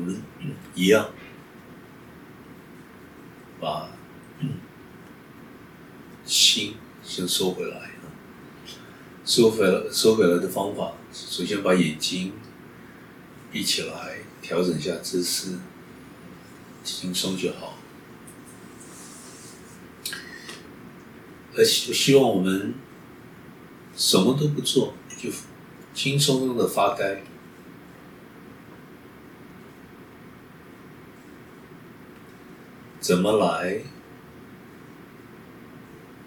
我们一样，把心先收回来。收回来，收回来的方法，首先把眼睛闭起来，调整一下姿势，轻松就好。而希希望我们什么都不做，就轻松的发呆。怎么来？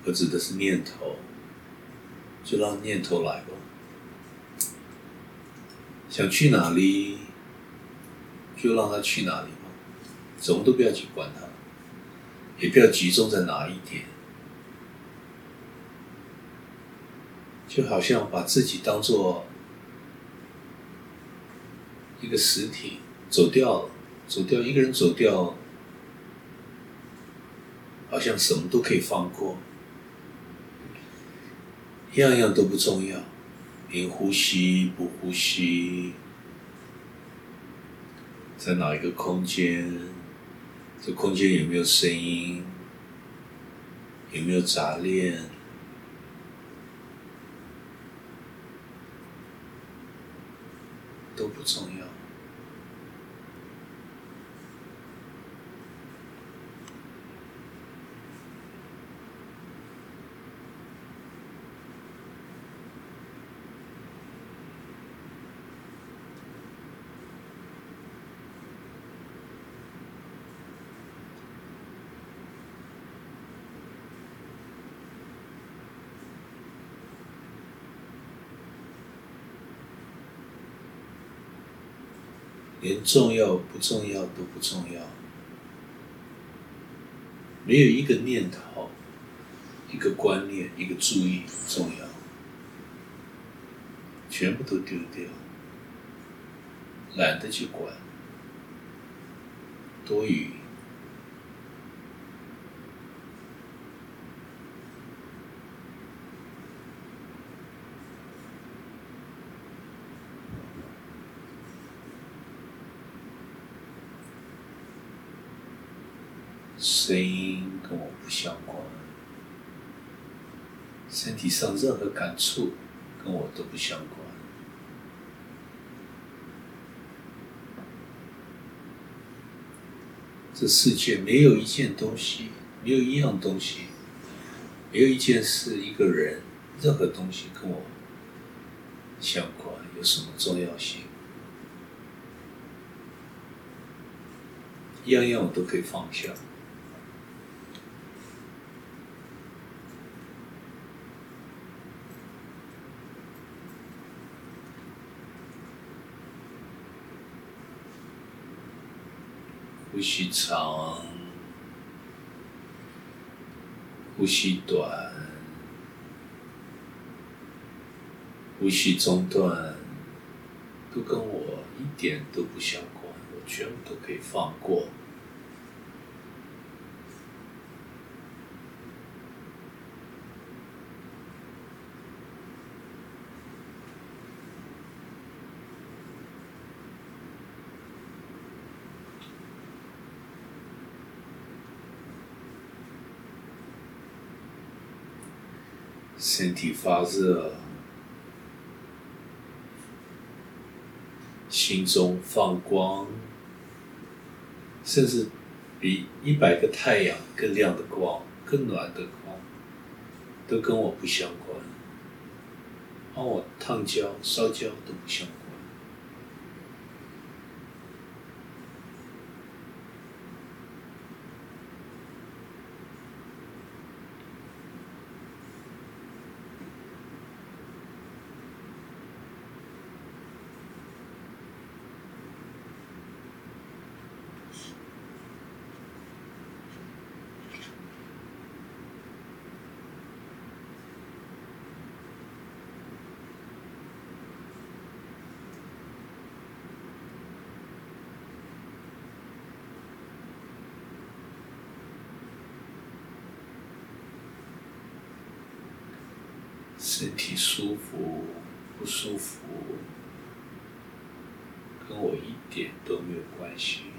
我指的是念头。就让念头来吧，想去哪里，就让他去哪里吧，什么都不要去管他，也不要集中在哪一点，就好像把自己当做一个实体走掉了，走掉一个人走掉，好像什么都可以放过。样样都不重要，连呼吸不呼吸，在哪一个空间，这空间有没有声音，有没有杂念，都不重要。连重要不重要都不重要，没有一个念头、一个观念、一个注意重要，全部都丢掉，懒得去管，多余。声音跟我不相关，身体上任何感触跟我都不相关。这世界没有一件东西，没有一样东西，没有一件事、一个人，任何东西跟我相关，有什么重要性？样样我都可以放下。呼吸长，呼吸短，呼吸中断，都跟我一点都不相关，我全部都可以放过。身体发热，心中放光，甚至比一百个太阳更亮的光、更暖的光，都跟我不相关，帮我烫焦、烧焦都不相关。身体舒服不舒服，跟我一点都没有关系。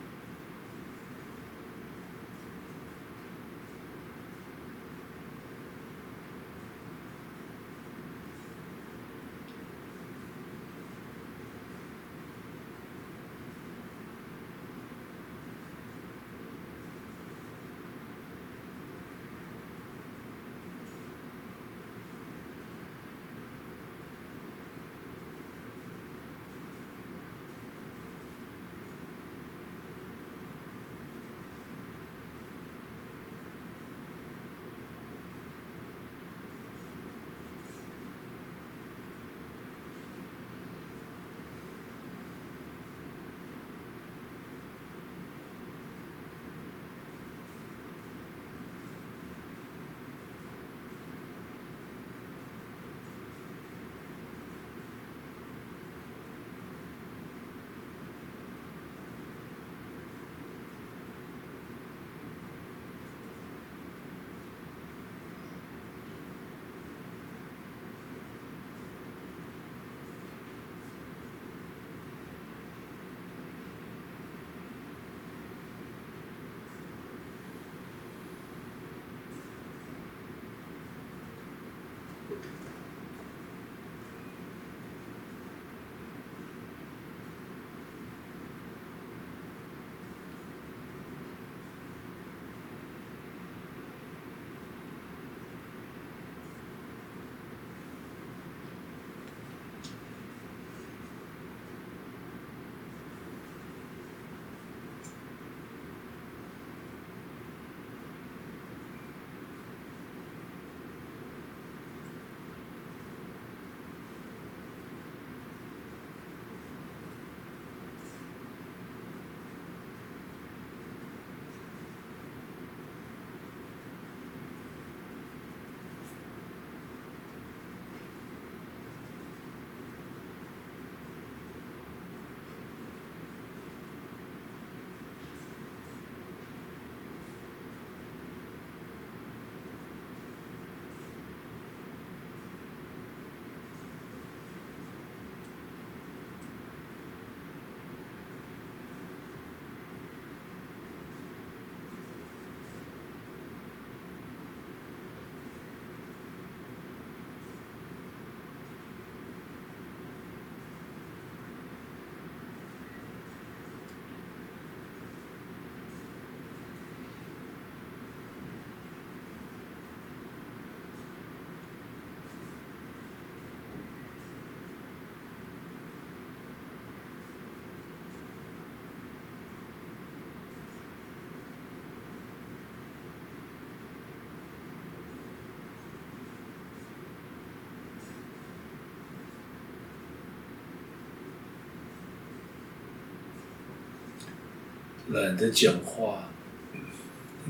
懒得讲话，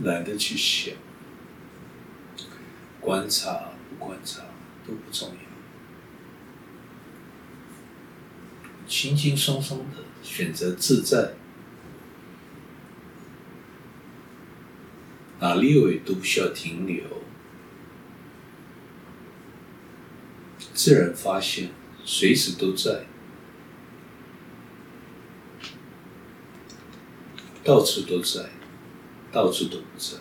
懒得去想，观察不观察都不重要，轻轻松松的选择自在，哪里有都不需要停留，自然发现随时都在。到处都在，到处都不在。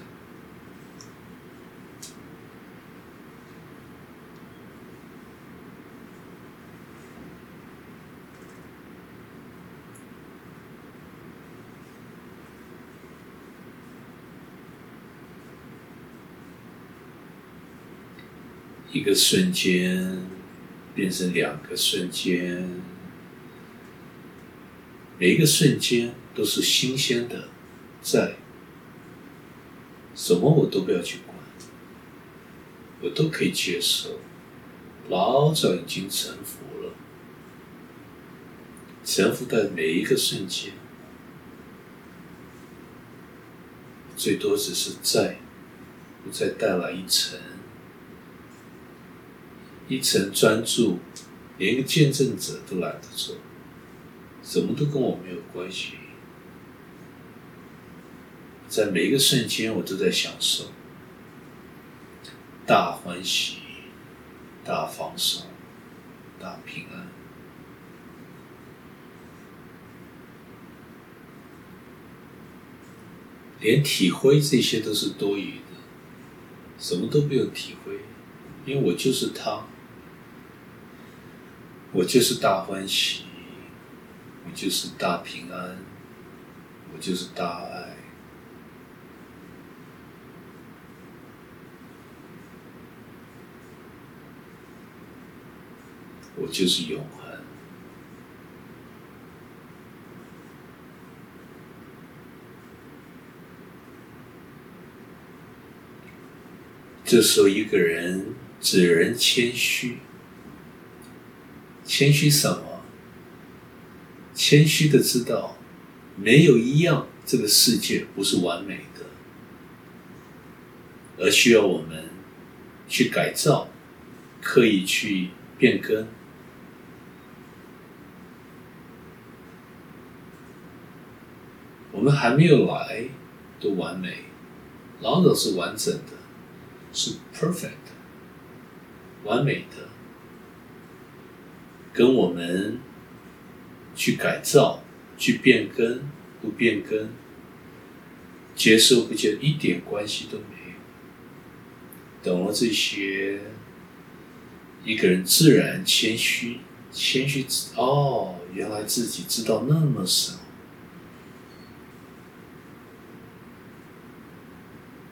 一个瞬间变成两个瞬间，每一个瞬间。都是新鲜的，在什么我都不要去管，我都可以接受，老早已经臣服了，臣服在每一个瞬间，最多只是在，不再带来一层，一层专注，连一个见证者都懒得做，什么都跟我没有关系。在每一个瞬间我都在享受大欢喜大放送大平安。连体会这些都是多余的什么都不用体会因为我就是他我就是大欢喜我就是大平安我就是大爱我就是永恒。这时候，一个人只人谦虚，谦虚什么？谦虚的知道，没有一样这个世界不是完美的，而需要我们去改造，刻意去变更。我们还没有来都完美，老早是完整的。是 perfect，完美的，跟我们去改造、去变更不变更、接受不接一点关系都没有。懂了这些，一个人自然谦虚，谦虚哦，原来自己知道那么少，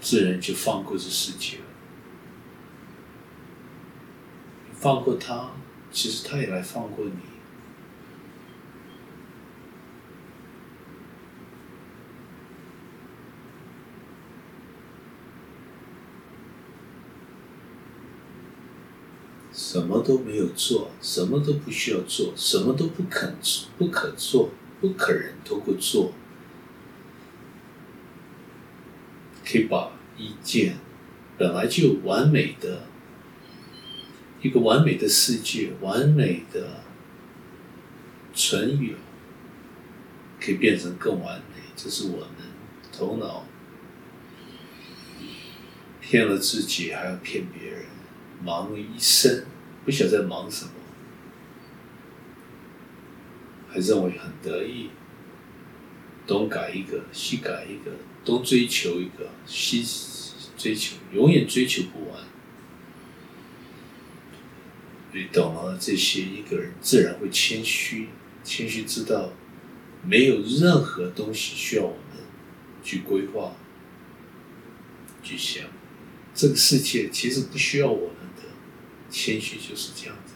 自然就放过这世界了。放过他，其实他也来放过你。什么都没有做，什么都不需要做，什么都不肯，不可做，不可能通过做，可以把一件本来就完美的。一个完美的世界，完美的存有，可以变成更完美。这是我们头脑骗了自己，还要骗别人，忙了一生，不晓得在忙什么，还认为很得意，东改一个，西改一个，东追求一个，西追求，永远追求不完。你懂了这些，一个人自然会谦虚，谦虚知道没有任何东西需要我们去规划、去想。这个世界其实不需要我们的，谦虚就是这样子。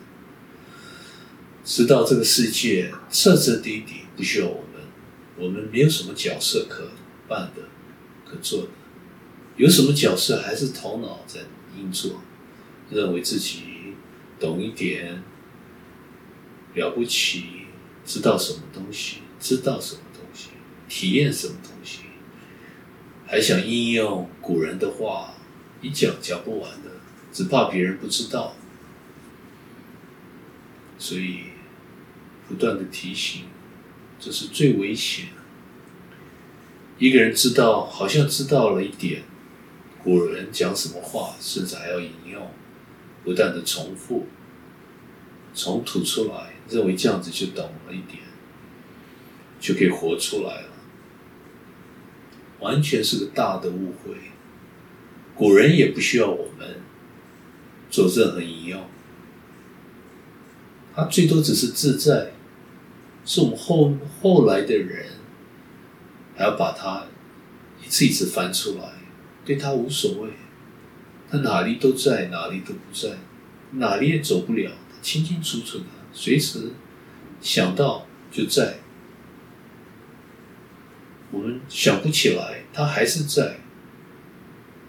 知道这个世界彻彻底底不需要我们，我们没有什么角色可扮的、做的。有什么角色还是头脑在运作，认为自己。懂一点，了不起，知道什么东西，知道什么东西，体验什么东西，还想应用古人的话，一讲讲不完的，只怕别人不知道，所以不断的提醒，这是最危险。一个人知道，好像知道了一点，古人讲什么话，甚至还要引用。不断的重复，从吐出来，认为这样子就懂了一点，就可以活出来了，完全是个大的误会。古人也不需要我们做任何引用，他最多只是自在，是我们后后来的人还要把它一次一次翻出来，对他无所谓。他哪里都在，哪里都不在，哪里也走不了，清清楚楚的，随时想到就在。我们想不起来，他还是在。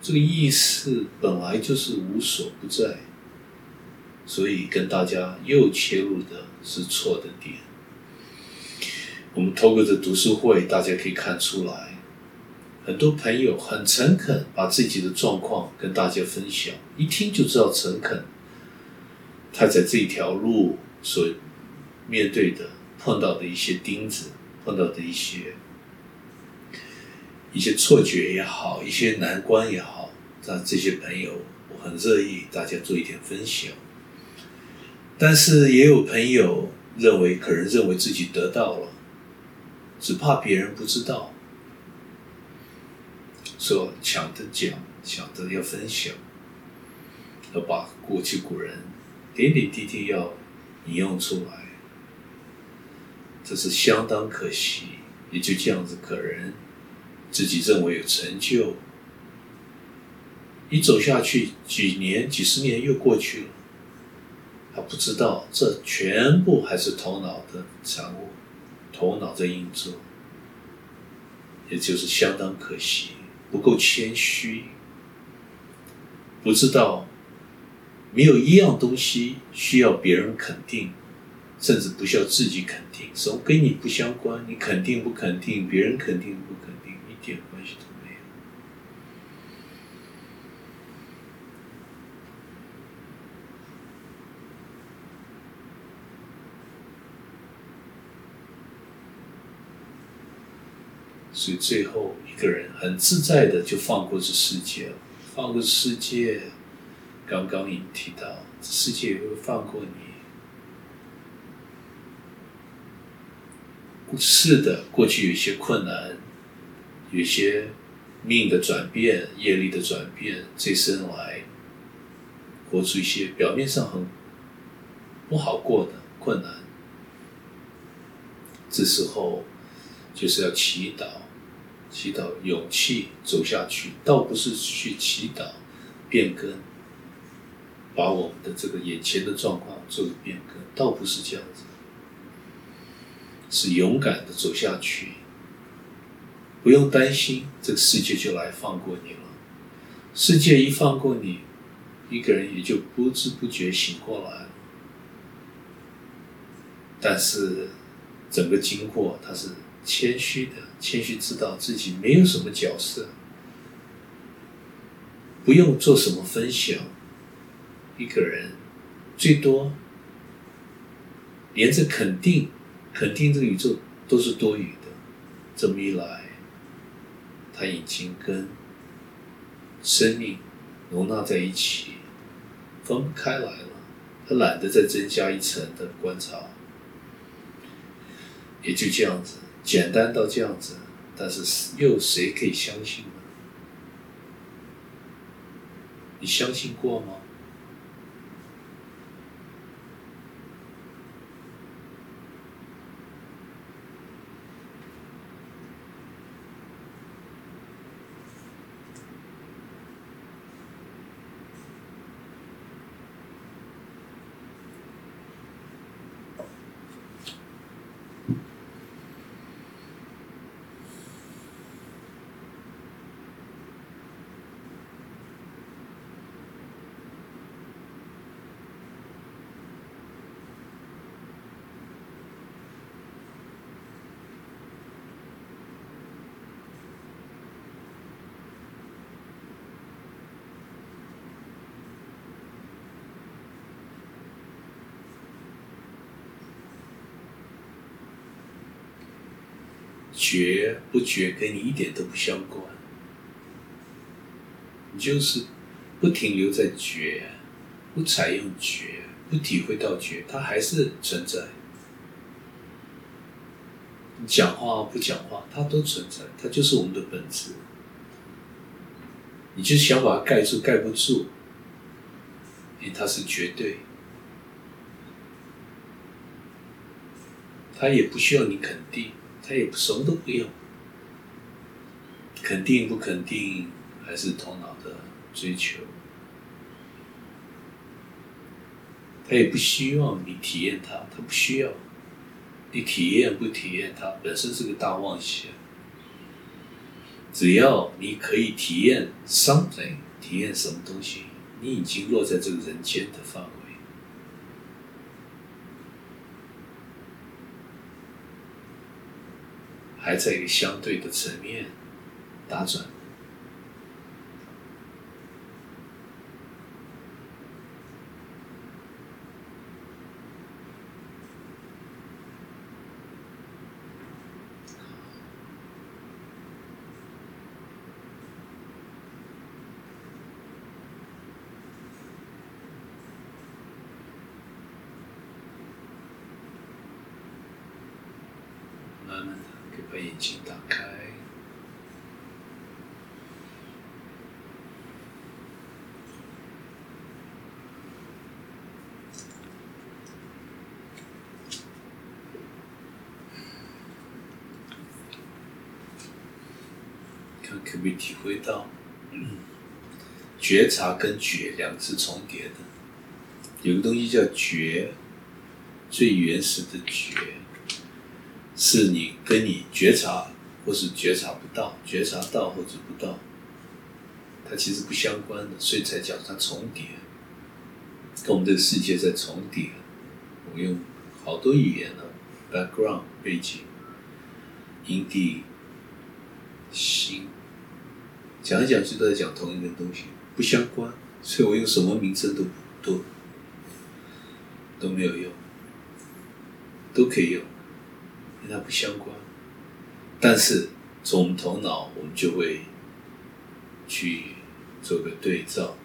这个意识本来就是无所不在，所以跟大家又切入的是错的点。我们透过这读书会，大家可以看出来。很多朋友很诚恳，把自己的状况跟大家分享，一听就知道诚恳。他在这条路所面对的、碰到的一些钉子，碰到的一些一些错觉也好，一些难关也好，让这些朋友我很乐意大家做一点分享。但是也有朋友认为，可能认为自己得到了，只怕别人不知道。说抢着讲，抢着要分享，要把过去古人点点滴滴要引用出来，这是相当可惜。也就这样子，可人自己认为有成就，一走下去，几年、几十年又过去了，他不知道这全部还是头脑的产物，头脑在运作，也就是相当可惜。不够谦虚，不知道没有一样东西需要别人肯定，甚至不需要自己肯定，什么跟你不相关，你肯定不肯定，别人肯定不肯定，一点关系都没有。所以最后。一个人很自在的就放过这世界，放过世界。刚刚已提到，这世界也会放过你。是的，过去有些困难，有些命的转变、业力的转变，这生来活出一些表面上很不好过的困难。这时候就是要祈祷。祈祷勇气走下去，倒不是去祈祷变更，把我们的这个眼前的状况做个变更，倒不是这样子，是勇敢的走下去，不用担心这个世界就来放过你了，世界一放过你，一个人也就不知不觉醒过来，但是整个经过它是谦虚的。谦虚知道自己没有什么角色，不用做什么分享，一个人最多连着肯定，肯定这个宇宙都是多余的。这么一来，他已经跟生命容纳在一起，分不开来了。他懒得再增加一层的观察，也就这样子。简单到这样子，但是又谁可以相信呢？你相信过吗？觉不觉跟你一点都不相关，你就是不停留在觉，不采用觉，不体会到觉，它还是存在。你讲话不讲话，它都存在，它就是我们的本质。你就想把它盖住，盖不住，因为它是绝对，它也不需要你肯定。他也什么都不用，肯定不肯定还是头脑的追求，他也不希望你体验它，他不需要，你体验不体验它本身是个大妄想，只要你可以体验 something，体验什么东西，你已经落在这个人间的范围。还在于相对的层面打转。把眼睛打开，会体会到，觉察跟觉两个是重叠的？有个东西叫觉，最原始的觉，是你跟你觉察或是觉察不到，觉察到或者不到，它其实不相关的，所以才讲它重叠，跟我们这个世界在重叠。我用好多语言呢，background 背景，营地。心，讲来讲去都在讲同一个东西，不相关，所以我用什么名称都都都没有用，都可以用，因为它不相关。但是从我们头脑，我们就会去做个对照、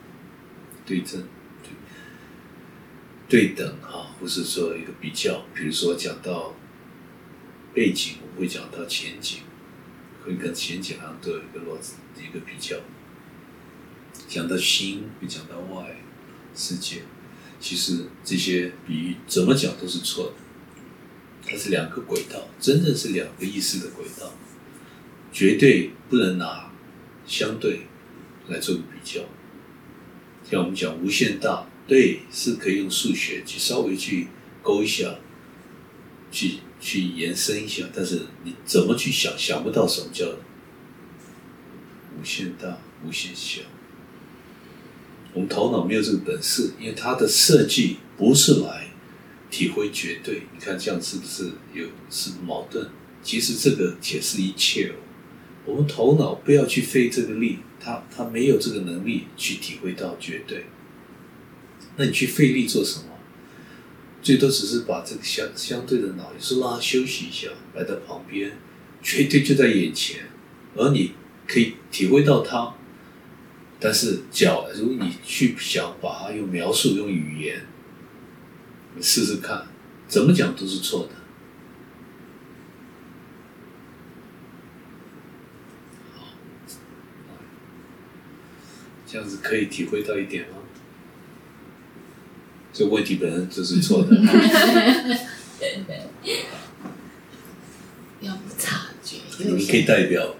对症、对对等啊，或是说一个比较。比如说讲到背景，我会讲到前景。会跟前景好像都有一个落一个比较，讲到心会讲到外世界，其实这些比喻怎么讲都是错的，它是两个轨道，真正是两个意思的轨道，绝对不能拿相对来做个比较。像我们讲无限大，对，是可以用数学去稍微去勾一下，去。去延伸一下，但是你怎么去想，想不到什么叫无限大、无限小。我们头脑没有这个本事，因为它的设计不是来体会绝对。你看这样是不是有是矛盾？其实这个解释一切哦。我们头脑不要去费这个力，它它没有这个能力去体会到绝对。那你去费力做什么？最多只是把这个相相对的脑，有时候让它休息一下，摆到旁边，绝对就在眼前，而你可以体会到它。但是，脚，如果你去想把它用描述、用语言，你试试看，怎么讲都是错的。这样子可以体会到一点吗？这问题本身就是错的。要察觉。你可以代表啊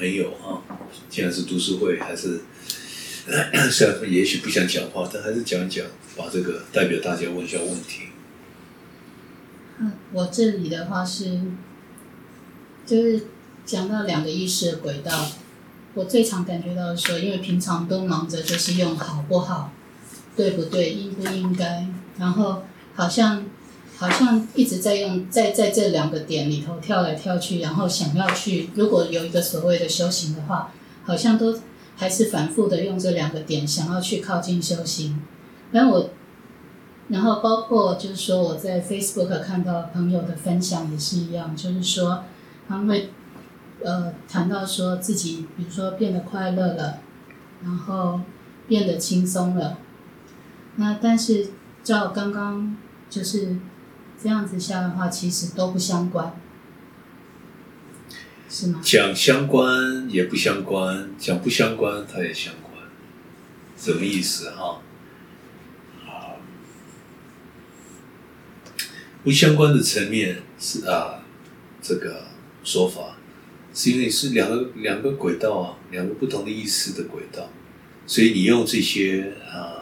朋友啊，既然是读书会，还是 虽然也许不想讲话，但还是讲讲，把这个代表大家问一下问题。嗯，我这里的话是，就是讲到两个意识的轨道，我最常感觉到说，因为平常都忙着就是用好不好。对不对？应不应该？然后好像好像一直在用在在这两个点里头跳来跳去，然后想要去，如果有一个所谓的修行的话，好像都还是反复的用这两个点想要去靠近修行。然后我，然后包括就是说我在 Facebook 看到朋友的分享也是一样，就是说他们会呃谈到说自己，比如说变得快乐了，然后变得轻松了。那但是照刚刚就是这样子下的话，其实都不相关，是吗？讲相关也不相关，讲不相关它也相关，什么意思哈？啊，不相关的层面是啊，这个说法是因为是两个两个轨道啊，两个不同的意思的轨道，所以你用这些啊。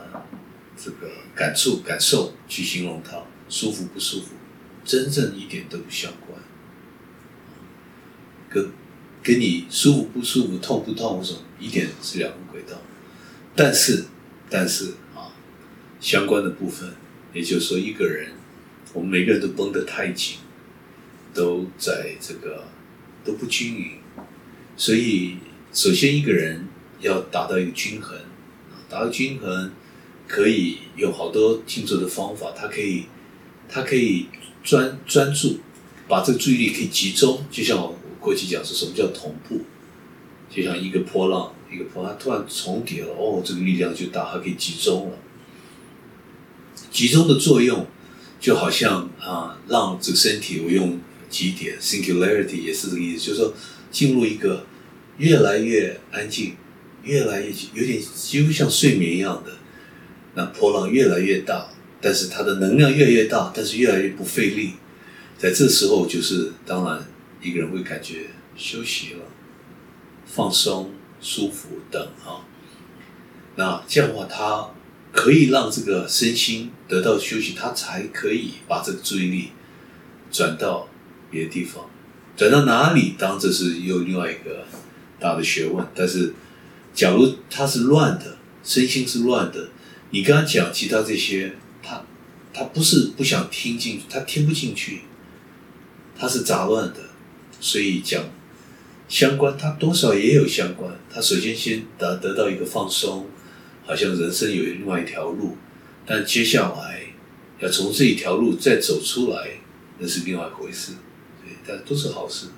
这个感触、感受去形容它舒服不舒服，真正一点都不相关。跟跟你舒服不舒服、痛不痛什么，一点是两个轨道。但是，但是啊，相关的部分，也就是说，一个人，我们每个人都绷得太紧，都在这个都不均匀。所以，首先一个人要达到一个均衡，达到均衡。可以有好多静坐的方法，它可以，它可以专专注，把这个注意力可以集中，就像我过去讲说什么叫同步，就像一个波浪，一个波浪突然重叠了，哦，这个力量就大，它可以集中了。集中的作用就好像啊，让这个身体我用极点 （singularity） 也是这个意思，就是说进入一个越来越安静，越来越有点几乎像睡眠一样的。那波浪越来越大，但是它的能量越来越大，但是越来越不费力。在这时候，就是当然一个人会感觉休息了，放松、舒服等啊。那这样的话，他可以让这个身心得到休息，他才可以把这个注意力转到别的地方，转到哪里？当这是又另外一个大的学问。但是，假如他是乱的，身心是乱的，你跟他讲其他这些，他他不是不想听进去，他听不进去，他是杂乱的，所以讲相关，他多少也有相关。他首先先得得到一个放松。好像人生有另外一条路，但接下来要从这一条路再走出来，那是另外一回事。对，但都是好事。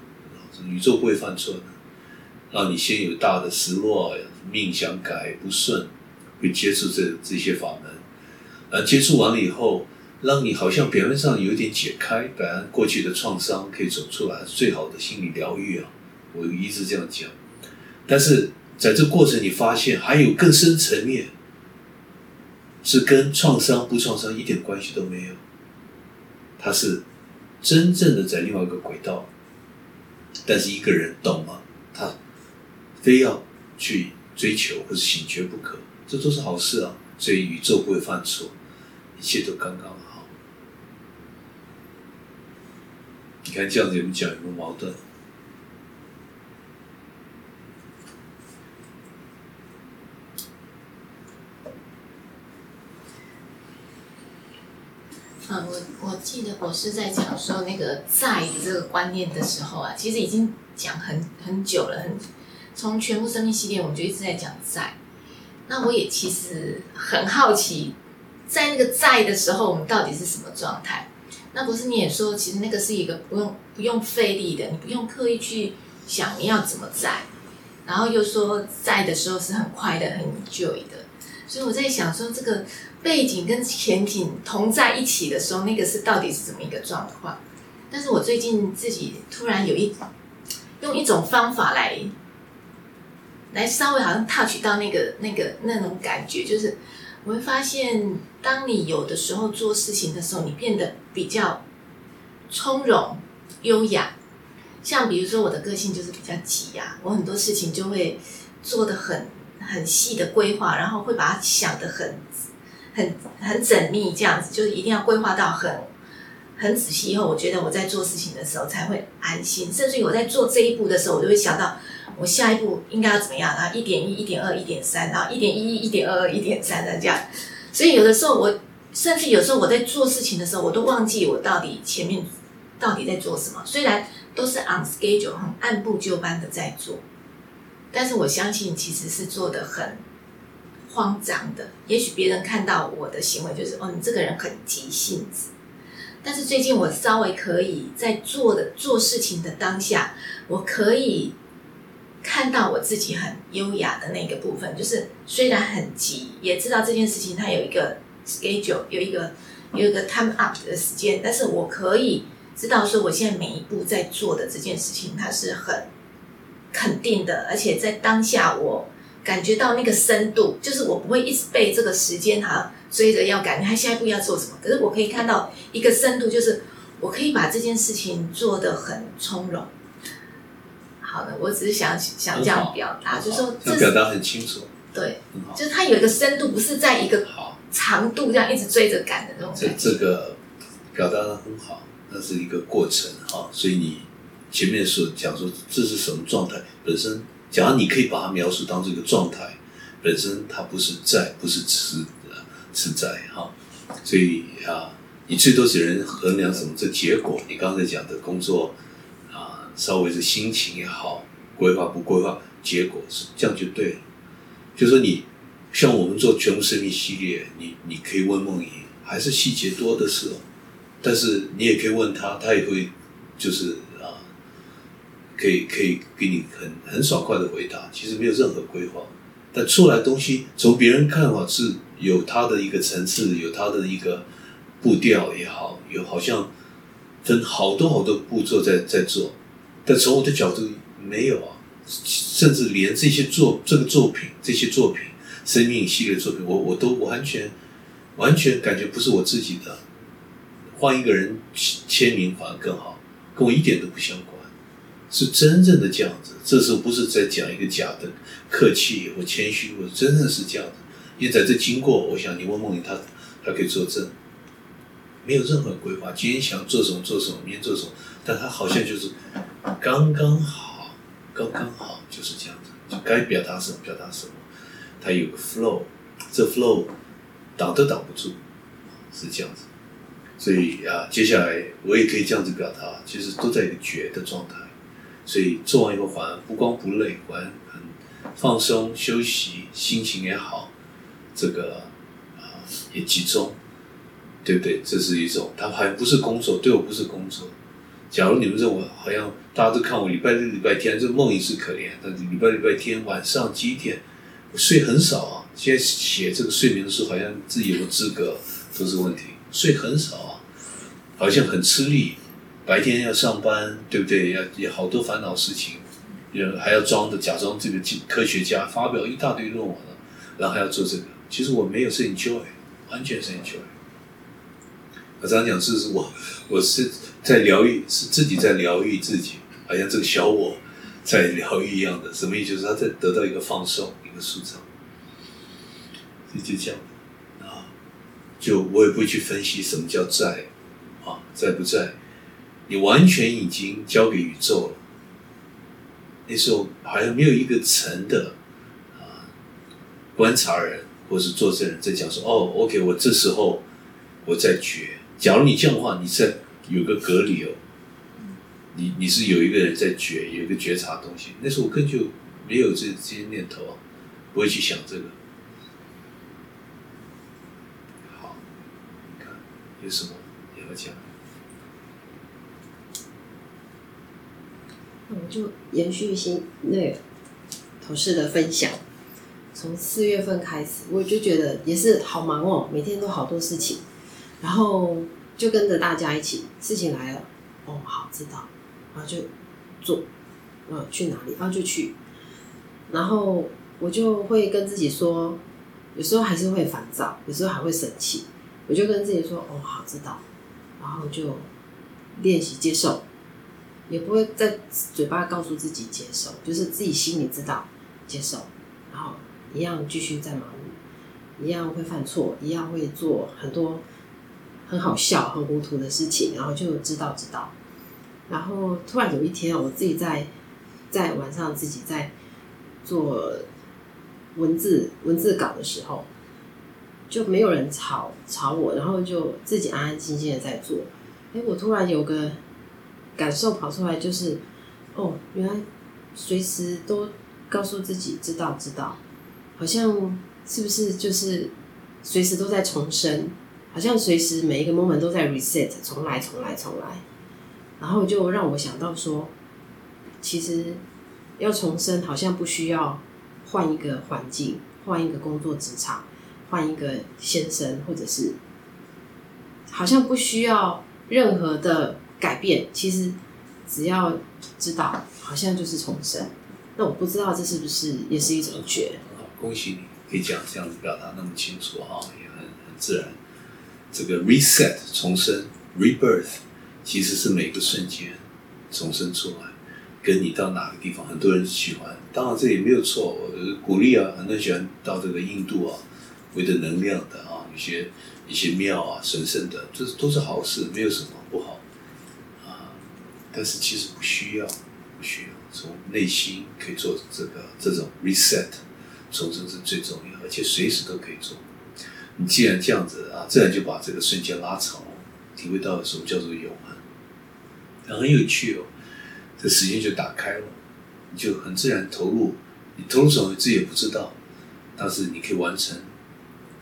宇宙不会犯错的，让你先有大的失落，命想改不顺，会接触这这些法门，而接触完了以后，让你好像表面上有点解开，把过去的创伤可以走出来，最好的心理疗愈啊！我一直这样讲，但是。在这过程，你发现还有更深层面，是跟创伤不创伤一点关系都没有。他是真正的在另外一个轨道，但是一个人懂吗？他非要去追求或者醒觉不可，这都是好事啊。所以宇宙不会犯错，一切都刚刚好。你看这样子有没有讲有没有矛盾？嗯，我我记得我是在讲说那个在的这个观念的时候啊，其实已经讲很很久了，很从全部生命系列我就一直在讲在。那我也其实很好奇，在那个在的时候，我们到底是什么状态？那不是你也说，其实那个是一个不用不用费力的，你不用刻意去想要怎么在，然后又说在的时候是很快的、很 joy 的。所以我在想说这个。背景跟前景同在一起的时候，那个是到底是怎么一个状况？但是我最近自己突然有一用一种方法来来稍微好像 touch 到那个那个那种感觉，就是我会发现，当你有的时候做事情的时候，你变得比较从容、优雅。像比如说我的个性就是比较急呀，我很多事情就会做的很很细的规划，然后会把它想的很。很很缜密，这样子就是一定要规划到很很仔细。以后我觉得我在做事情的时候才会安心，甚至于我在做这一步的时候，我就会想到我下一步应该要怎么样，然后一点一、一点二、一点三，然后一点一、一点二二、一点三的这样。所以有的时候我甚至有时候我在做事情的时候，我都忘记我到底前面到底在做什么。虽然都是 on schedule，很按部就班的在做，但是我相信其实是做的很。慌张的，也许别人看到我的行为就是哦，你这个人很急性子。但是最近我稍微可以在做的做事情的当下，我可以看到我自己很优雅的那个部分，就是虽然很急，也知道这件事情它有一个 schedule，有一个有一个 time up 的时间，但是我可以知道说我现在每一步在做的这件事情，它是很肯定的，而且在当下我。感觉到那个深度，就是我不会一直被这个时间哈追着要赶，他下一步要做什么？可是我可以看到一个深度，就是我可以把这件事情做得很从容。好的，我只是想想这样表达，就是说这表达很清楚。对，就是它有一个深度，不是在一个长度这样一直追着赶的那种。这这个表达的很好，那是一个过程哈。所以你前面所讲说这是什么状态本身。假如你可以把它描述当这个状态本身，它不是在，不是吃，是在哈。所以啊，你最多只能衡量什么？这结果，你刚才讲的工作啊，稍微是心情也好，规划不规划，结果是这样就对了。就说你像我们做全部生命系列，你你可以问梦怡，还是细节多的时候，但是你也可以问他，他也会就是啊。可以可以给你很很爽快的回答，其实没有任何规划，但出来东西从别人看法是有它的一个层次，有它的一个步调也好，有好像分好多好多步骤在在做，但从我的角度没有啊，甚至连这些作这个作品这些作品生命系列作品，我我都完全完全感觉不是我自己的，换一个人签名反而更好，跟我一点都不相关。是真正的这样子。这时候不是在讲一个假的客气或谦虚，我真的是这样的。因为在这经过，我想你问梦里，他他可以作证，没有任何规划，今天想做什么做什么，明天做什么，但他好像就是刚刚好，刚刚好就是这样子，就该表达什么表达什么，他有个 flow，这 flow 挡都挡不住，是这样子。所以啊，接下来我也可以这样子表达，其实都在一个觉的状态。所以做完以后，反而不光不累，反而很放松、休息，心情也好，这个啊也集中，对不对？这是一种，它还不是工作，对我不是工作。假如你们认为好像大家都看我礼拜六、礼拜天，这梦也是可怜，但是礼拜、礼拜天晚上几点？睡很少啊。现在写这个睡眠的时候，好像自己有个资格都是问题，睡很少啊。好像很吃力，白天要上班，对不对？要有好多烦恼事情，也还要装的假装这个科学家，发表一大堆论文了，然后还要做这个。其实我没有是 enjoy，完全是 enjoy。我常常讲，是我我是在疗愈，是自己在疗愈自己，好像这个小我在疗愈一样的。什么意思？就是他在得到一个放松，一个舒畅。就就这样啊，就我也不会去分析什么叫在。啊，在不在？你完全已经交给宇宙了。那时候好像没有一个层的啊观察人或是作证人在讲说：“哦，OK，我这时候我在觉。”假如你这样的话，你在有个隔离哦，你你是有一个人在觉，有一个觉察东西。那时候我根本就没有这这些念头啊，不会去想这个。好，你看有什么？讲，那我就延续新那同事的分享。从四月份开始，我就觉得也是好忙哦，每天都好多事情，然后就跟着大家一起，事情来了，哦，好知道，然后就做，呃，去哪里，然后就去，然后我就会跟自己说，有时候还是会烦躁，有时候还会生气，我就跟自己说，哦，好知道。然后就练习接受，也不会在嘴巴告诉自己接受，就是自己心里知道接受，然后一样继续在忙碌，一样会犯错，一样会做很多很好笑、很糊涂的事情，然后就知道知道。然后突然有一天，我自己在在晚上自己在做文字文字稿的时候。就没有人吵吵我，然后就自己安安静静的在做。哎，我突然有个感受跑出来，就是哦，原来随时都告诉自己知道知道，好像是不是就是随时都在重生，好像随时每一个 moment 都在 reset，重来重来重来。然后就让我想到说，其实要重生，好像不需要换一个环境，换一个工作职场。换一个先生，或者是好像不需要任何的改变，其实只要知道，好像就是重生。那我不知道这是不是也是一种觉？恭喜你，可以讲这样子表达那么清楚哈，也很很自然。这个 reset 重生 rebirth 其实是每个瞬间重生出来，跟你到哪个地方，很多人喜欢，当然这也没有错，我鼓励啊，很多人喜欢到这个印度啊。为的能量的啊，一些一些庙啊，神圣的，这都是好事，没有什么不好啊。但是其实不需要，不需要从内心可以做这个这种 reset 重生是最重要，而且随时都可以做。你既然这样子啊，自然就把这个瞬间拉长，体会到什么叫做永恒，很有趣哦。这时间就打开了，你就很自然投入，你投入什么自己也不知道，但是你可以完成。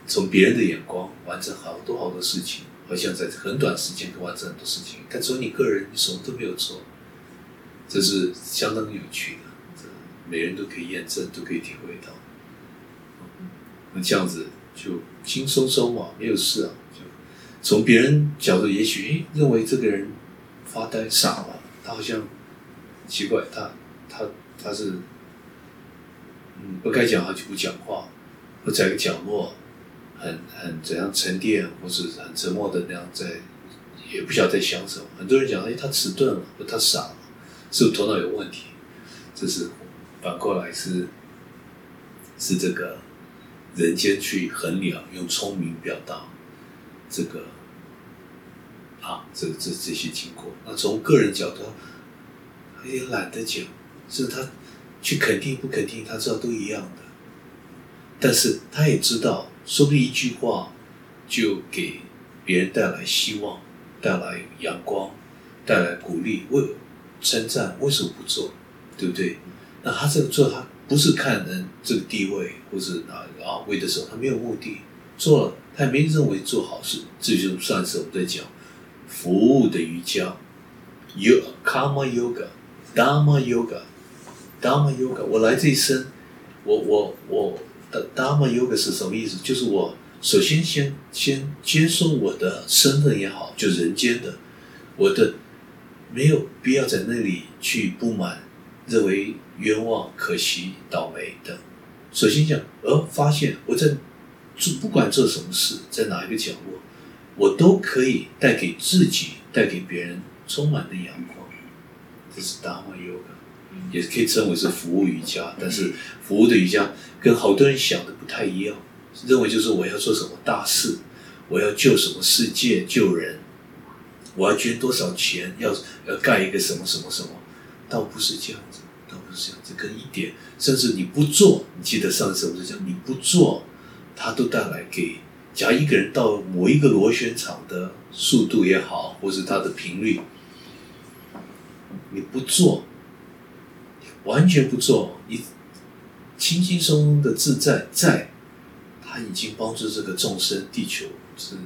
从别人的眼光完成好多好多事情，好像在很短时间可以完成很多事情。但从你个人，你什么都没有做，这是相当有趣的，这每人都可以验证，都可以体会到。那这样子就轻松松嘛，没有事啊。从别人角度，也许诶认为这个人发呆傻了，他好像奇怪，他他他是嗯不该讲话就不讲话，或在一个角落。很很怎样沉淀，或是很沉默的那样在，也不晓得在想什么。很多人讲，诶，他迟钝了，或他傻了，是不是头脑有问题，这是反过来是是这个人间去衡量，用聪明表达这个啊，这这这些经过。那从个人角度，他也懒得讲，是他去肯定不肯定，他知道都一样的。但是他也知道，说不定一句话就给别人带来希望，带来阳光，带来鼓励，为称赞，为什么不做？对不对？那他这个做，他不是看人这个地位，或是哪啊位的时候，他没有目的，做了，他也没认为做好事。这就算是我们在讲服务的瑜伽，yo karma yoga，dharma yoga，dharma yoga。我来这一生，我我我的 dharma yoga 是什么意思？就是我首先先先接受我的身份也好，就人间的，我的没有必要在那里去不满，认为冤枉、可惜、倒霉等。首先讲，而发现我在做不管做什么事，在哪一个角落，我都可以带给自己、带给别人充满的阳光。这是 Dharma Yoga，也可以称为是服务瑜伽。但是服务的瑜伽跟好多人想的不太一样，认为就是我要做什么大事，我要救什么世界、救人，我要捐多少钱，要要盖一个什么什么什么，倒不是这样子，这样子，跟一点，甚至你不做，你记得上次我就讲，你不做，它都带来给，假如一个人到某一个螺旋场的速度也好，或是它的频率，你不做，完全不做，你轻轻松松的自在在，他已经帮助这个众生，地球是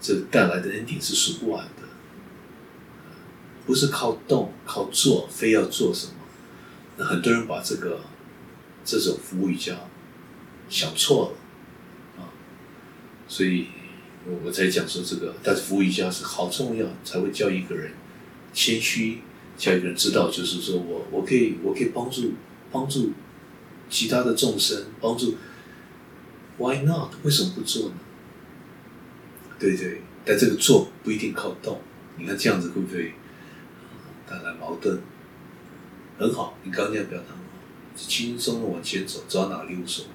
这带来的恩典是数不完的，不是靠动靠做，非要做什么。很多人把这个这种服务瑜伽想错了啊，所以我我才讲说这个，但是服务瑜伽是好重要，才会教一个人谦虚，教一个人知道，就是说我我可以我可以帮助帮助其他的众生，帮助 Why not？为什么不做呢？对对，但这个做不一定靠动，你看这样子会不会带来矛盾？很好，你刚刚那样表达很好，轻松的往前走，走到哪里无所谓。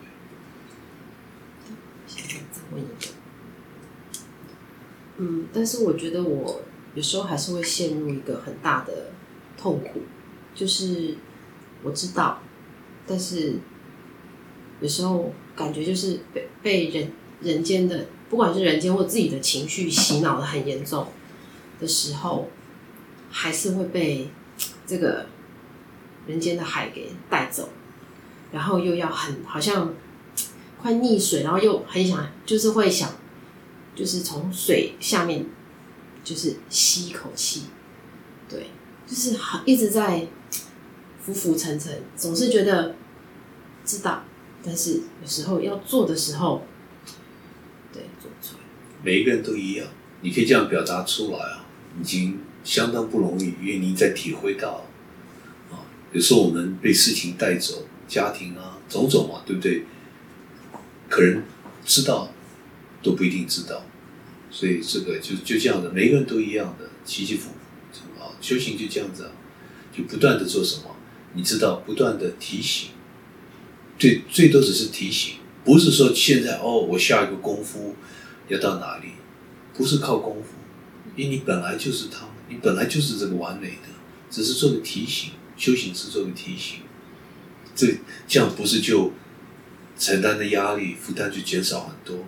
嗯，但是我觉得我有时候还是会陷入一个很大的痛苦，就是我知道，但是有时候感觉就是被被人人间的，不管是人间或自己的情绪洗脑的很严重的时候，还是会被这个人间的海给带走，然后又要很好像快溺水，然后又很想，就是会想，就是从水下面就是吸一口气，对，就是好一直在浮浮沉沉，总是觉得知道，但是有时候要做的时候，对，做不出来。每一个人都一样，你可以这样表达出来啊，已经相当不容易，因为你在体会到，有时候我们被事情带走，家庭啊，种种啊，对不对？可能知道都不一定知道，所以这个就就这样的，每个人都一样的，起起伏伏啊，修行就这样子啊，就不断的做什么，你知道，不断的提醒，最最多只是提醒，不是说现在哦，我下一个功夫要到哪里，不是靠功夫，因为你本来就是他，你本来就是这个完美的，只是做个提醒，修行是做个提醒，这这样不是就承担的压力负担就减少很多，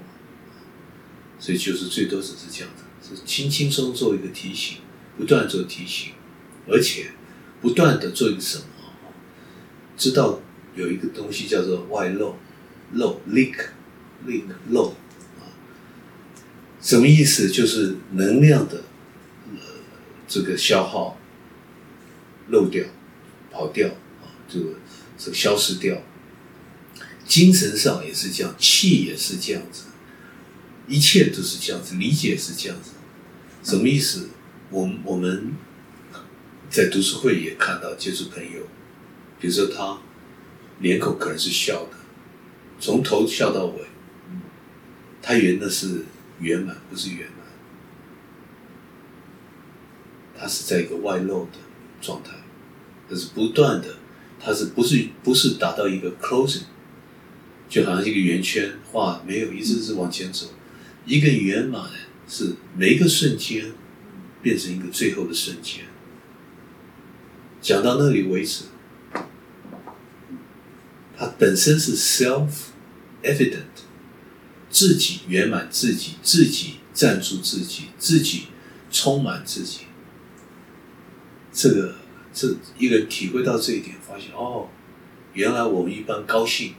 所以就是最多只是这样子，是轻轻松做一个提醒，不断做提醒，而且不断的做一个什么，知道有一个东西叫做外漏，漏 leak leak 漏。啊，什么意思？就是能量的呃这个消耗漏掉、跑掉啊，这个这个消失掉。精神上也是这样，气也是这样子，一切都是这样子，理解是这样子。什么意思？我我们在读书会也看到接触朋友，比如说他脸孔可能是笑的，从头笑到尾，他圆的是圆满，不是圆满，他是在一个外露的状态。它是不断的，它是不是不是达到一个 closing，就好像一个圆圈画没有一直是往前走，一个圆满是每一个瞬间变成一个最后的瞬间。讲到那里为止，它本身是 self evident，自己圆满自己，自己站住自己，自己充满自己。这个这一个人体会到这一点，发现哦，原来我们一般高兴，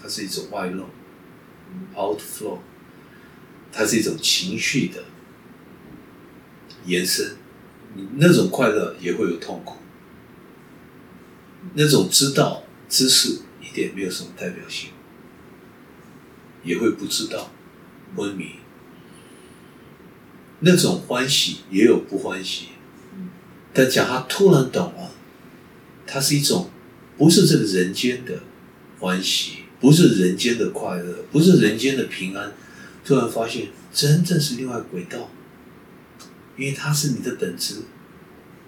它是一种外露，outflow，它是一种情绪的延伸。你那种快乐也会有痛苦，那种知道知识一点没有什么代表性，也会不知道昏迷。那种欢喜也有不欢喜，但讲他突然懂了，它是一种不是这个人间的欢喜，不是人间的快乐，不是人间的平安，突然发现真正是另外轨道。因为它是你的本质，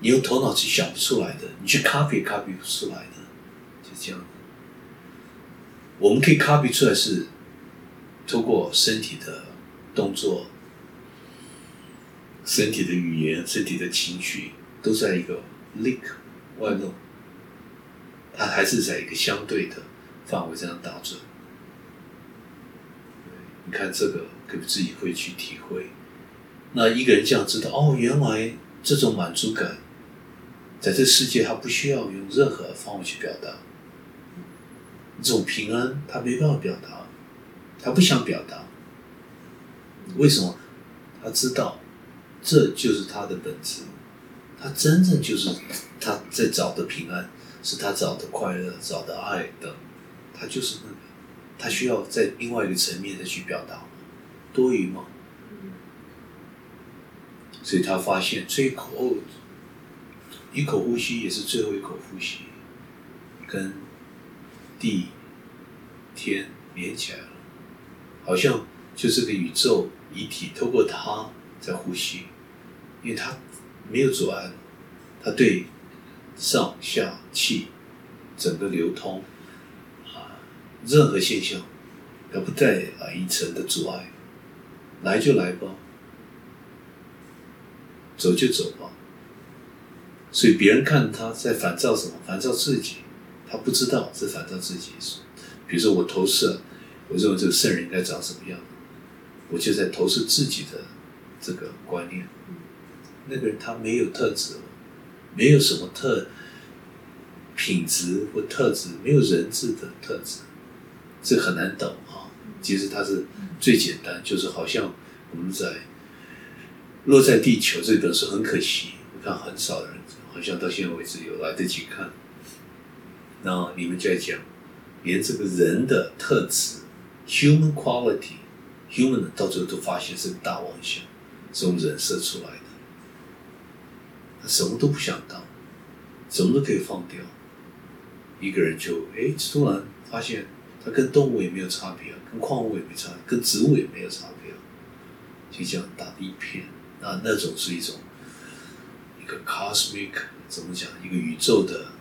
你用头脑去想不出来的，你去 copy copy 不出来的，就这样。我们可以 copy 出来是，通过身体的动作、身体的语言、身体的情绪，都在一个 link 外露，它还是在一个相对的范围这样打转。你看这个，可不自己会去体会。那一个人这样知道哦，原来这种满足感，在这世界他不需要用任何方法去表达，这种平安他没办法表达，他不想表达，为什么？他知道这就是他的本质，他真正就是他在找的平安，是他找的快乐、找的爱的，他就是那个，他需要在另外一个层面再去表达，多余吗？所以他发现这一口哦，一口呼吸也是最后一口呼吸，跟地天连起来了，好像就是个宇宙遗体，透过他在呼吸，因为它没有阻碍，它对上下气整个流通啊，任何现象它不带啊一层的阻碍，来就来吧。走就走吧，所以别人看他在反照什么？反照自己，他不知道是反照自己。比如说我投射，我认为这个圣人应该长什么样，我就在投射自己的这个观念。那个人他没有特质，没有什么特品质或特质，没有人质的特质，这很难懂啊。其实它是最简单，就是好像我们在。落在地球这本书很可惜，我看很少人，好像到现在为止有来得及看。然后你们在讲，连这个人的特质，human quality，human 到最后都发现是个大妄想，是我们人设出来的。他什么都不想当，什么都可以放掉。一个人就哎，突然发现他跟动物也没有差别啊，跟矿物也没差，跟植物也没有差别，就这样大的一片。那那种是一种一个 cosmic 怎么讲？一个宇宙的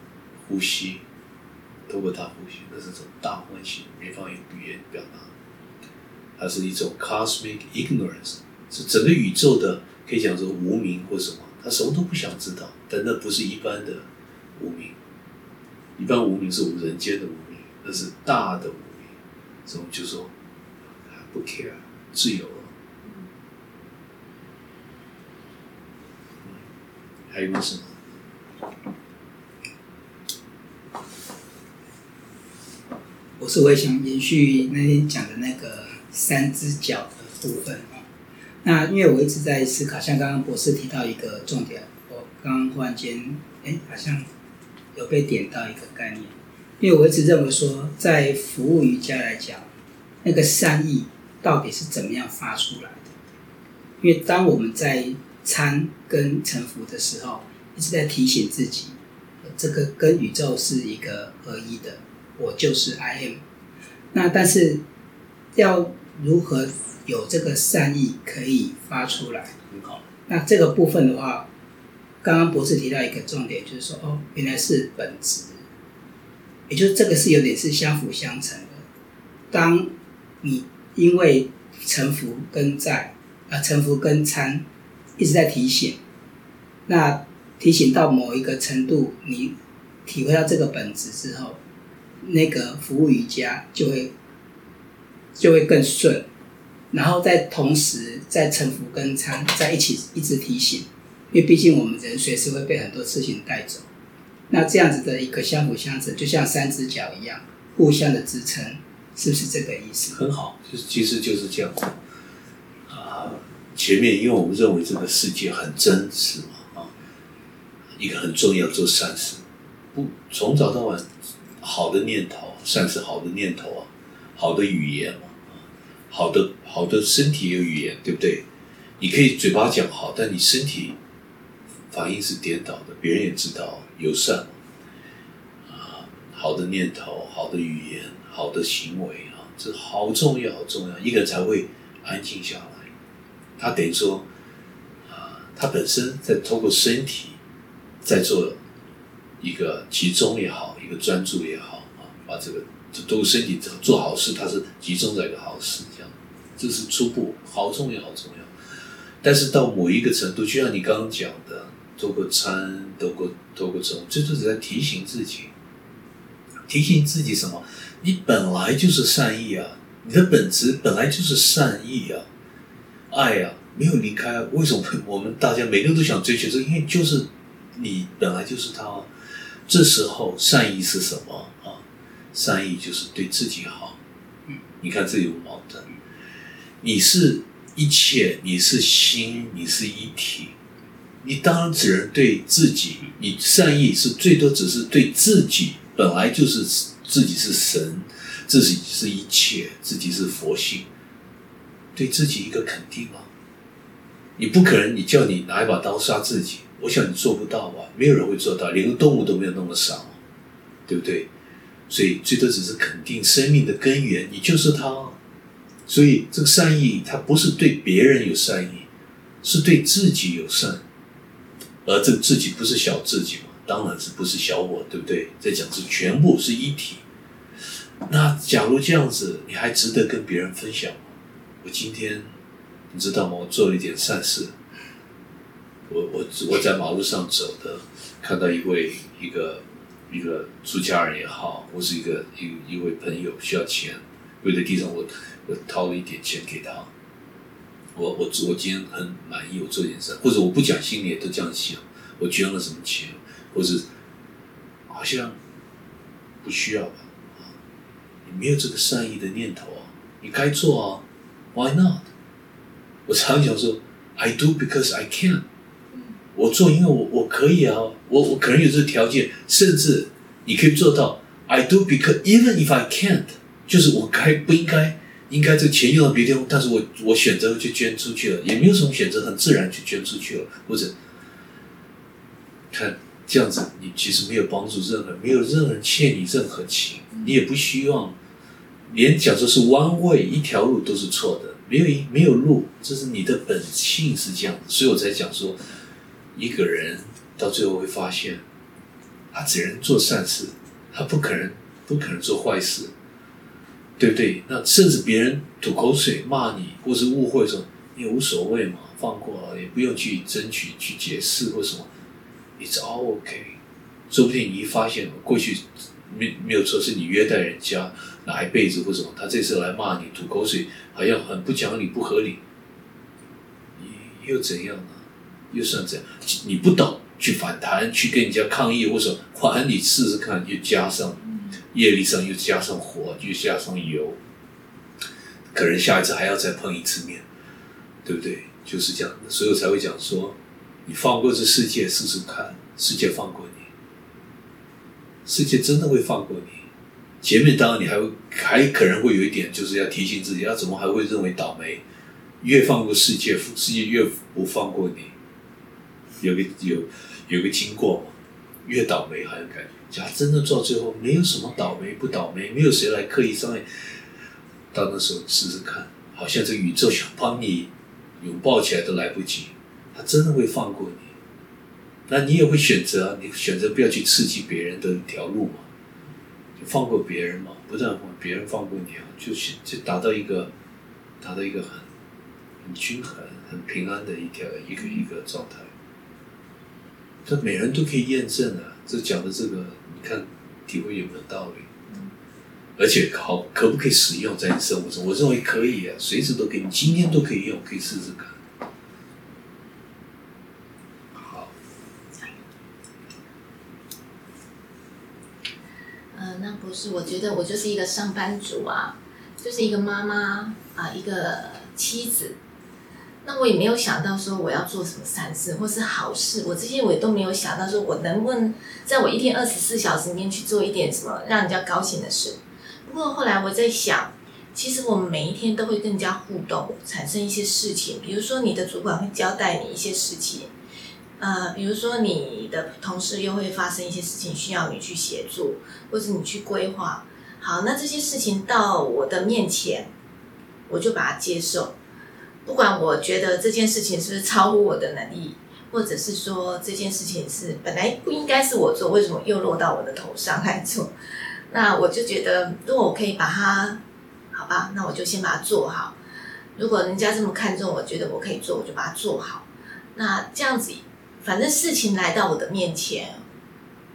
呼吸，透过它呼吸，那是种大欢喜，没法用语言表达。它是一种 cosmic ignorance，是整个宇宙的可以讲说无名或什么，他什么都不想知道。但那不是一般的无名，一般无名是我们人间的无名，那是大的无名。所以就说不 care，自由。还有什么？我是我也想延续那天讲的那个三只脚的部分。那因为我一直在思考，像刚刚博士提到一个重点，我刚刚忽然间哎，好像有被点到一个概念。因为我一直认为说，在服务瑜伽来讲，那个善意到底是怎么样发出来的？因为当我们在参跟臣服的时候，一直在提醒自己，这个跟宇宙是一个合一的，我就是 I am。那但是要如何有这个善意可以发出来？好。那这个部分的话，刚刚博士提到一个重点，就是说哦，原来是本质，也就是这个是有点是相辅相成的。当你因为臣服跟在啊臣服跟参一直在提醒，那提醒到某一个程度，你体会到这个本质之后，那个服务瑜伽就会就会更顺，然后在同时在沉浮跟参在一起一直提醒，因为毕竟我们人随时会被很多事情带走，那这样子的一个相辅相成，就像三只脚一样，互相的支撑，是不是这个意思？很好，就是其实就是这样子啊。前面因为我们认为这个世界很真实嘛啊，一个很重要做善事，不从早到晚好的念头，善是好的念头啊，好的语言嘛，好的好的身体有语言，对不对？你可以嘴巴讲好，但你身体反应是颠倒的，别人也知道友善啊，好的念头，好的语言，好的行为啊，这好重要，好重要，一个人才会安静下来。他等于说啊，他本身在透过身体在做一个集中也好，一个专注也好啊，把这个这都身体做好事，他是集中在一个好事，这，是初步，好重要，好重要。但是到某一个程度，就像你刚刚讲的，做过参，透过透过这种，这就是在提醒自己，提醒自己什么？你本来就是善意啊，你的本质本来就是善意啊，爱呀、没有离开。为什么我们大家每个人都想追求这个？因为就是你本来就是他。这时候善意是什么啊？善意就是对自己好。嗯，你看这有矛盾。你是一切，你是心，你是一体。你当然只能对自己，你善意是最多只是对自己，本来就是自己是神，自己是一切，自己是佛性，对自己一个肯定啊。你不可能，你叫你拿一把刀杀自己，我想你做不到吧？没有人会做到，连个动物都没有那么傻，对不对？所以最多只是肯定生命的根源，你就是它。所以这个善意，它不是对别人有善意，是对自己有善。而这个自己不是小自己嘛？当然是不是小我，对不对？在讲是全部是一体。那假如这样子，你还值得跟别人分享吗？我今天你知道吗？我做了一点善事。我我我在马路上走的，看到一位一个一个出家人也好，或是一个一一位朋友需要钱，跪在地上，我我掏了一点钱给他。我我我今天很满意，我做点事，或者我不讲心里也都这样想，我捐了什么钱，或者好像不需要吧？啊，你没有这个善意的念头啊，你该做啊，Why not？我常讲说，I do because I can。我做，因为我我可以啊，我我可能有这个条件，甚至你可以做到。I do because even if I can't，就是我该不应该，应该这个钱用到别地方，但是我我选择就捐出去了，也没有什么选择，很自然就捐出去了，或者看这样子，你其实没有帮助任何，没有任何人欠你任何情，你也不希望，连讲说是弯位一条路都是错的，没有一没有路，这是你的本性是这样子，所以我才讲说。一个人到最后会发现，他只能做善事，他不可能不可能做坏事，对不对？那甚至别人吐口水骂你，或是误会说你也无所谓嘛，放过，也不用去争取去解释或什么，It's all OK。说不定你一发现过去没没有错，是你约待人家哪一辈子或什么，他这次来骂你吐口水，好像很不讲理、不合理，你又怎样呢？又算怎样，你不懂去反弹，去跟人家抗议，或者还你试试看，又加上业力上又加上火，又加上油，可能下一次还要再碰一次面，对不对？就是这样，所以我才会讲说，你放过这世界试试看，世界放过你，世界真的会放过你。前面当然你还会还可能会有一点，就是要提醒自己，要怎么还会认为倒霉？越放过世界，世界越不放过你。有个有有个经过嘛，越倒霉还有感觉。假真的到最后，没有什么倒霉不倒霉，没有谁来刻意伤害。到那时候试试看，好像这宇宙想帮你拥抱起来都来不及，他真的会放过你。那你也会选择啊，你选择不要去刺激别人的一条路嘛，就放过别人嘛，不但别人放过你啊，就是就达到一个达到一个很很均衡、很平安的一条一个一个状态。这每人都可以验证啊，这讲的这个，看体会有没有道理？而且好可不可以使用在你生活中？我认为可以啊，随时都可以，今天都可以用，可以试试看。好，呃，那不是，我觉得我就是一个上班族啊，就是一个妈妈啊，一个妻子。那我也没有想到说我要做什么善事或是好事，我这些我也都没有想到说我能不能在我一天二十四小时里面去做一点什么让人家高兴的事。不过后来我在想，其实我们每一天都会更加互动，产生一些事情，比如说你的主管会交代你一些事情，呃，比如说你的同事又会发生一些事情需要你去协助，或者你去规划。好，那这些事情到我的面前，我就把它接受。不管我觉得这件事情是不是超乎我的能力，或者是说这件事情是本来不应该是我做，为什么又落到我的头上来做？那我就觉得，如果我可以把它，好吧，那我就先把它做好。如果人家这么看重，我觉得我可以做，我就把它做好。那这样子，反正事情来到我的面前，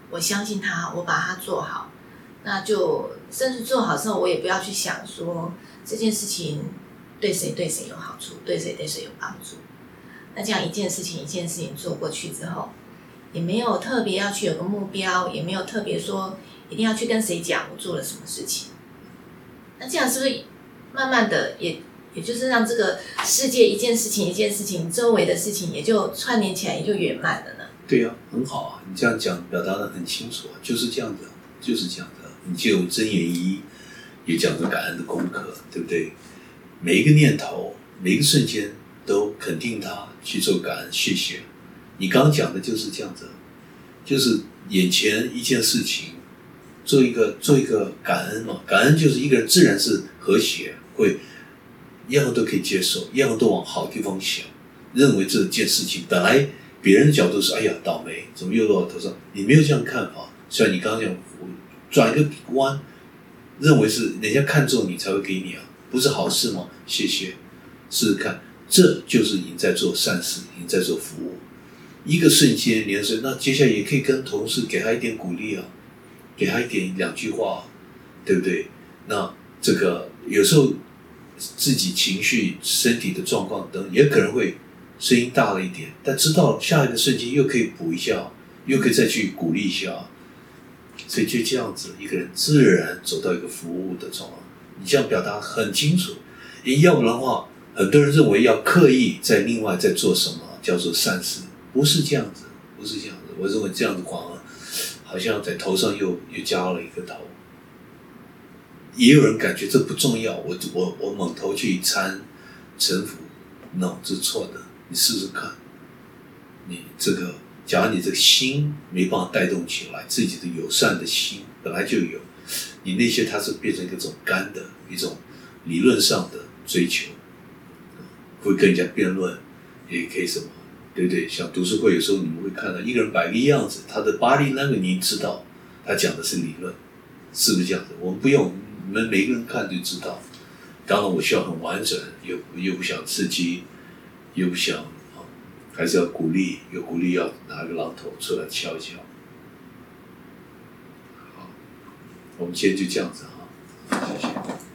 我相信他，我把它做好，那就甚至做好之后，我也不要去想说这件事情。对谁对谁有好处，对谁对谁有帮助。那这样一件事情一件事情做过去之后，也没有特别要去有个目标，也没有特别说一定要去跟谁讲我做了什么事情。那这样是不是慢慢的也也就是让这个世界一件事情一件事情周围的事情也就串联起来，也就圆满了呢？对呀，很好啊！你这样讲表达的很清楚啊，就是这样子，就是这样子。你就真言一也讲着感恩的功课，对不对？每一个念头，每一个瞬间，都肯定他去做感恩，谢谢。你刚讲的就是这样子，就是眼前一件事情，做一个做一个感恩嘛。感恩就是一个人自然是和谐，会一样都可以接受，一样都往好地方想，认为这件事情本来别人的角度是哎呀倒霉，怎么又落到头上？你没有这样看法，虽然你刚刚讲转一个弯，认为是人家看中你才会给你啊。不是好事吗？谢谢，试试看，这就是你在做善事，你在做服务。一个瞬间，连是那接下来也可以跟同事给他一点鼓励啊，给他一点两句话，对不对？那这个有时候自己情绪、身体的状况等，也可能会声音大了一点，但知道下一个瞬间又可以补一下，又可以再去鼓励一下，所以就这样子，一个人自然走到一个服务的状况。你这样表达很清楚，你要不然的话，很多人认为要刻意在另外在做什么叫做善事，不是这样子，不是这样子。我认为这样子广，好像在头上又又加了一个头。也有人感觉这不重要，我我我猛头去参臣服，no，这错的。你试试看，你这个，假如你这个心没办法带动起来，自己的友善的心本来就有。你那些它是变成一种干的一种理论上的追求，会跟人家辩论，也可以什么，对不对？像读书会有时候你们会看到一个人摆个样子，他的 body language 你知道，他讲的是理论，是不是这样子？我们不用，你们每个人看就知道。当然我需要很完整，又又不想刺激，又不想啊，还是要鼓励，有鼓励要拿个榔头出来敲一敲。我们今天就这样子哈谢谢。